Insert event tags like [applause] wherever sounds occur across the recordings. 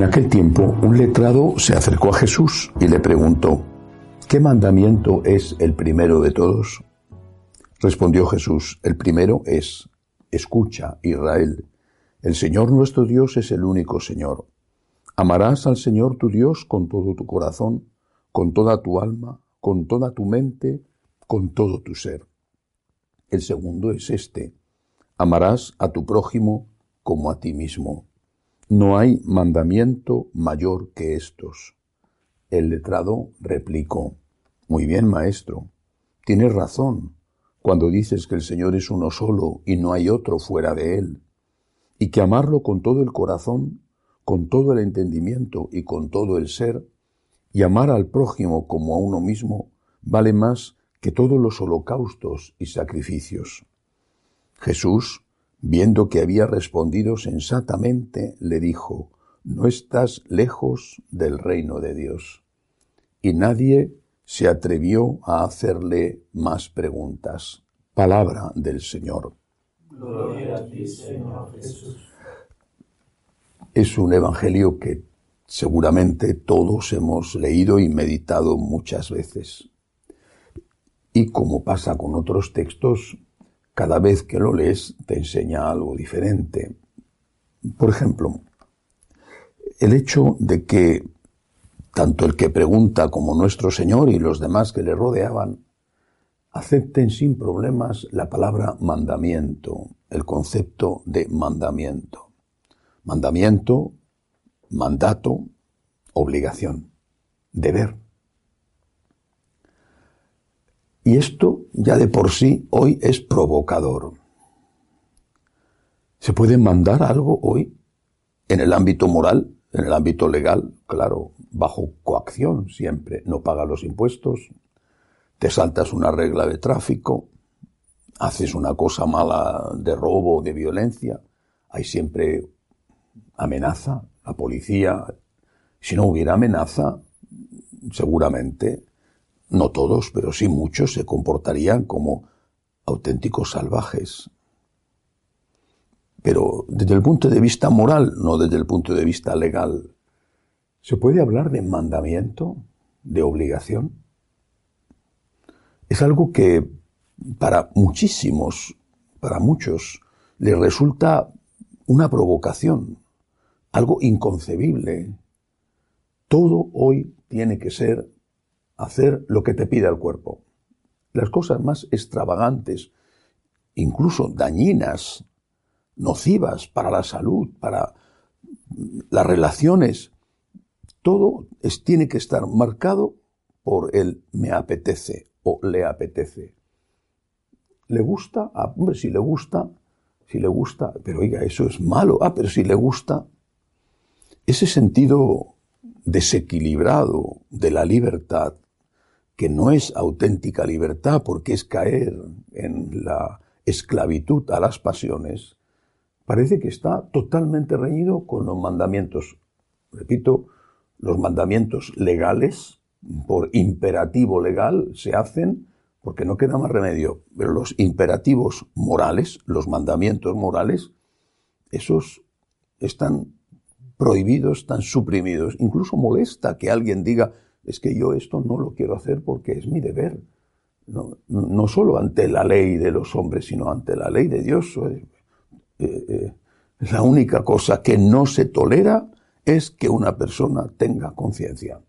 En aquel tiempo, un letrado se acercó a Jesús y le preguntó, ¿qué mandamiento es el primero de todos? Respondió Jesús, el primero es, escucha, Israel, el Señor nuestro Dios es el único Señor. Amarás al Señor tu Dios con todo tu corazón, con toda tu alma, con toda tu mente, con todo tu ser. El segundo es este, amarás a tu prójimo como a ti mismo. No hay mandamiento mayor que estos. El letrado replicó, Muy bien, maestro, tienes razón cuando dices que el Señor es uno solo y no hay otro fuera de Él, y que amarlo con todo el corazón, con todo el entendimiento y con todo el ser, y amar al prójimo como a uno mismo, vale más que todos los holocaustos y sacrificios. Jesús Viendo que había respondido sensatamente, le dijo, No estás lejos del reino de Dios. Y nadie se atrevió a hacerle más preguntas. Palabra del Señor. Gloria a ti, Señor Jesús. Es un evangelio que seguramente todos hemos leído y meditado muchas veces. Y como pasa con otros textos, cada vez que lo lees te enseña algo diferente. Por ejemplo, el hecho de que tanto el que pregunta como nuestro Señor y los demás que le rodeaban acepten sin problemas la palabra mandamiento, el concepto de mandamiento. Mandamiento, mandato, obligación, deber. Y esto ya de por sí hoy es provocador. ¿Se puede mandar algo hoy en el ámbito moral, en el ámbito legal? Claro, bajo coacción siempre. No pagas los impuestos, te saltas una regla de tráfico, haces una cosa mala de robo, de violencia, hay siempre amenaza, la policía. Si no hubiera amenaza, seguramente no todos, pero sí muchos, se comportarían como auténticos salvajes. Pero desde el punto de vista moral, no desde el punto de vista legal, ¿se puede hablar de mandamiento, de obligación? Es algo que para muchísimos, para muchos, les resulta una provocación, algo inconcebible. Todo hoy tiene que ser hacer lo que te pide el cuerpo. Las cosas más extravagantes, incluso dañinas, nocivas para la salud, para las relaciones, todo tiene que estar marcado por el me apetece o le apetece. ¿Le gusta? Ah, hombre, si le gusta, si le gusta, pero oiga, eso es malo. Ah, pero si le gusta. Ese sentido desequilibrado de la libertad que no es auténtica libertad porque es caer en la esclavitud a las pasiones, parece que está totalmente reñido con los mandamientos. Repito, los mandamientos legales, por imperativo legal, se hacen porque no queda más remedio. Pero los imperativos morales, los mandamientos morales, esos están prohibidos, están suprimidos. Incluso molesta que alguien diga, es que yo esto no lo quiero hacer porque es mi deber. No, solo ante la ley de los hombres, sino ante la ley de Dios. Eh, eh, la única cosa que no se tolera es que una persona tenga conciencia.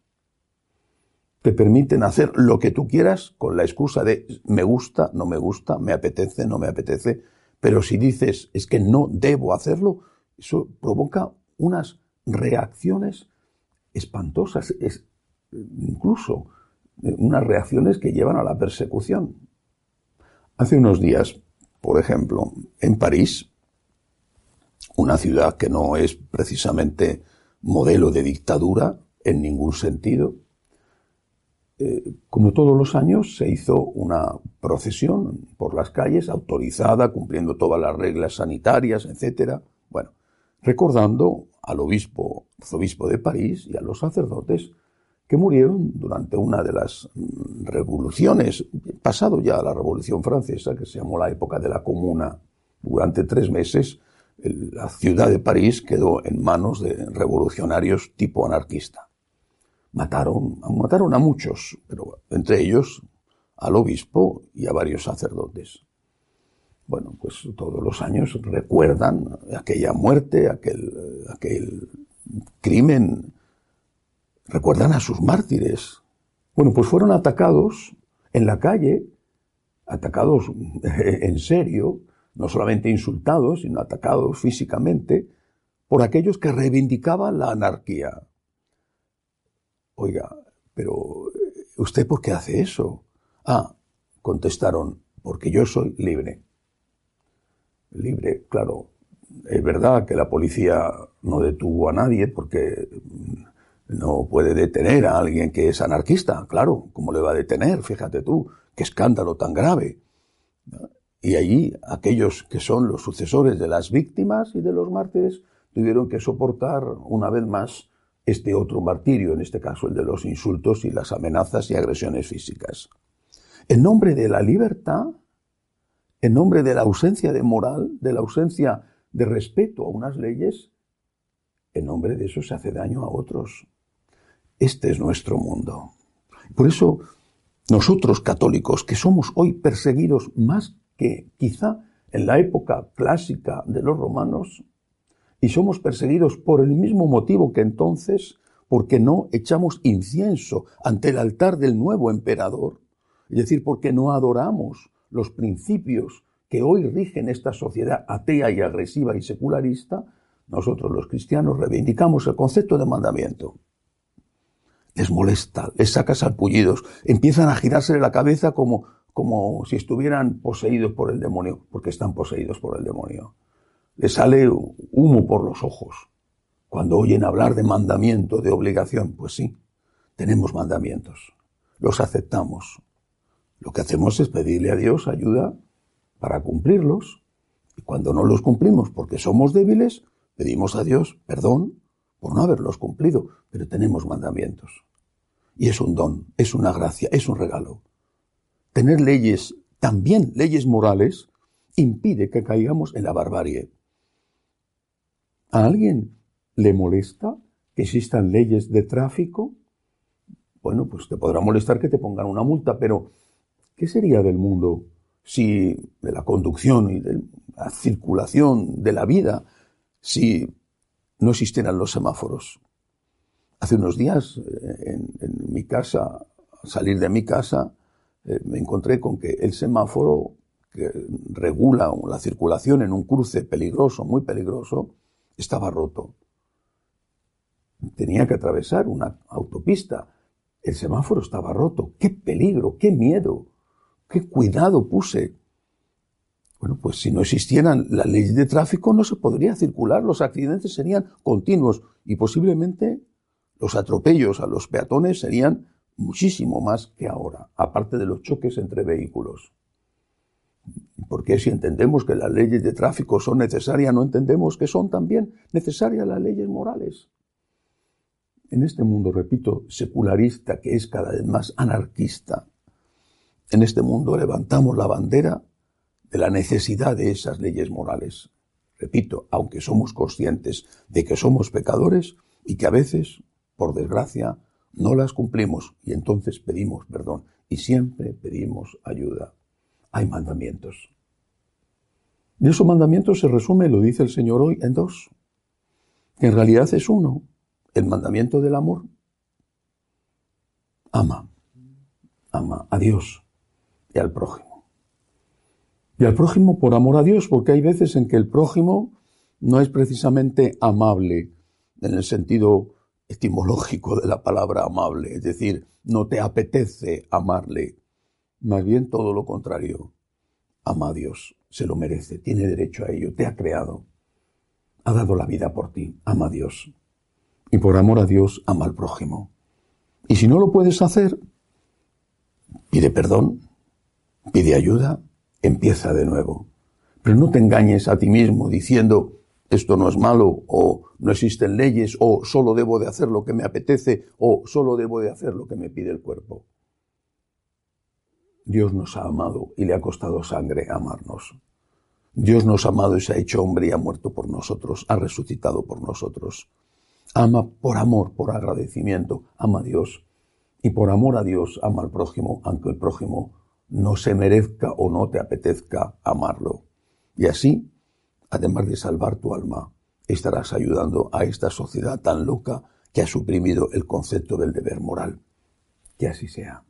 Te permiten hacer lo que tú quieras con la excusa de me gusta, no me gusta, me apetece, no me apetece, pero si dices es que no debo hacerlo, eso provoca unas reacciones espantosas. Es, incluso eh, unas reacciones que llevan a la persecución. Hace unos días, por ejemplo, en París, una ciudad que no es precisamente modelo de dictadura en ningún sentido, eh, como todos los años, se hizo una procesión por las calles autorizada, cumpliendo todas las reglas sanitarias, etc. Bueno, recordando al obispo, arzobispo de París y a los sacerdotes que murieron durante una de las mm, revoluciones, pasado ya la Revolución Francesa, que se llamó la época de la Comuna. Durante tres meses la ciudad de París quedó en manos de revolucionarios tipo anarquista. Mataron, mataron a muchos, pero entre ellos al obispo y a varios sacerdotes. Bueno, pues todos los años recuerdan aquella muerte, aquel, aquel crimen, recuerdan a sus mártires. Bueno, pues fueron atacados en la calle, atacados [laughs] en serio, no solamente insultados, sino atacados físicamente, por aquellos que reivindicaban la anarquía. Oiga, pero ¿usted por qué hace eso? Ah, contestaron, porque yo soy libre. Libre, claro, es verdad que la policía no detuvo a nadie porque no puede detener a alguien que es anarquista, claro, ¿cómo le va a detener? Fíjate tú, qué escándalo tan grave. Y allí aquellos que son los sucesores de las víctimas y de los mártires tuvieron que soportar una vez más este otro martirio, en este caso el de los insultos y las amenazas y agresiones físicas. En nombre de la libertad, en nombre de la ausencia de moral, de la ausencia de respeto a unas leyes, en nombre de eso se hace daño a otros. Este es nuestro mundo. Por eso, nosotros católicos, que somos hoy perseguidos más que quizá en la época clásica de los romanos, y somos perseguidos por el mismo motivo que entonces, porque no echamos incienso ante el altar del nuevo emperador, es decir, porque no adoramos los principios que hoy rigen esta sociedad atea y agresiva y secularista, nosotros los cristianos reivindicamos el concepto de mandamiento. Les molesta, les saca salpullidos, empiezan a girarse la cabeza como como si estuvieran poseídos por el demonio, porque están poseídos por el demonio. Les sale humo por los ojos. Cuando oyen hablar de mandamiento, de obligación, pues sí, tenemos mandamientos, los aceptamos. Lo que hacemos es pedirle a Dios ayuda para cumplirlos. Y cuando no los cumplimos porque somos débiles, pedimos a Dios perdón por no haberlos cumplido, pero tenemos mandamientos. Y es un don, es una gracia, es un regalo tener leyes, también leyes morales, impide que caigamos en la barbarie. ¿A alguien le molesta que existan leyes de tráfico? Bueno, pues te podrá molestar que te pongan una multa, pero ¿qué sería del mundo si de la conducción y de la circulación de la vida si no existieran los semáforos? Hace unos días eh, en, mi casa, salir de mi casa, eh, me encontré con que el semáforo que regula la circulación en un cruce peligroso, muy peligroso, estaba roto. Tenía que atravesar una autopista. El semáforo estaba roto. ¡Qué peligro! ¡Qué miedo! ¡Qué cuidado puse! Bueno, pues si no existieran las leyes de tráfico no se podría circular, los accidentes serían continuos y posiblemente los atropellos a los peatones serían muchísimo más que ahora, aparte de los choques entre vehículos. Porque si entendemos que las leyes de tráfico son necesarias, no entendemos que son también necesarias las leyes morales. En este mundo, repito, secularista, que es cada vez más anarquista, en este mundo levantamos la bandera de la necesidad de esas leyes morales. Repito, aunque somos conscientes de que somos pecadores y que a veces, por desgracia, no las cumplimos y entonces pedimos perdón y siempre pedimos ayuda. Hay mandamientos. Y esos mandamientos se resume, lo dice el Señor hoy, en dos. En realidad es uno, el mandamiento del amor. Ama, ama a Dios y al prójimo. Y al prójimo por amor a Dios, porque hay veces en que el prójimo no es precisamente amable en el sentido etimológico de la palabra amable, es decir, no te apetece amarle, más bien todo lo contrario. Ama a Dios, se lo merece, tiene derecho a ello, te ha creado, ha dado la vida por ti, ama a Dios. Y por amor a Dios, ama al prójimo. Y si no lo puedes hacer, pide perdón, pide ayuda, empieza de nuevo. Pero no te engañes a ti mismo diciendo, esto no es malo, o no existen leyes, o solo debo de hacer lo que me apetece, o solo debo de hacer lo que me pide el cuerpo. Dios nos ha amado y le ha costado sangre amarnos. Dios nos ha amado y se ha hecho hombre y ha muerto por nosotros, ha resucitado por nosotros. Ama por amor, por agradecimiento, ama a Dios. Y por amor a Dios, ama al prójimo, aunque el prójimo no se merezca o no te apetezca amarlo. Y así, además de salvar tu alma, estarás ayudando a esta sociedad tan loca que ha suprimido el concepto del deber moral. Que así sea.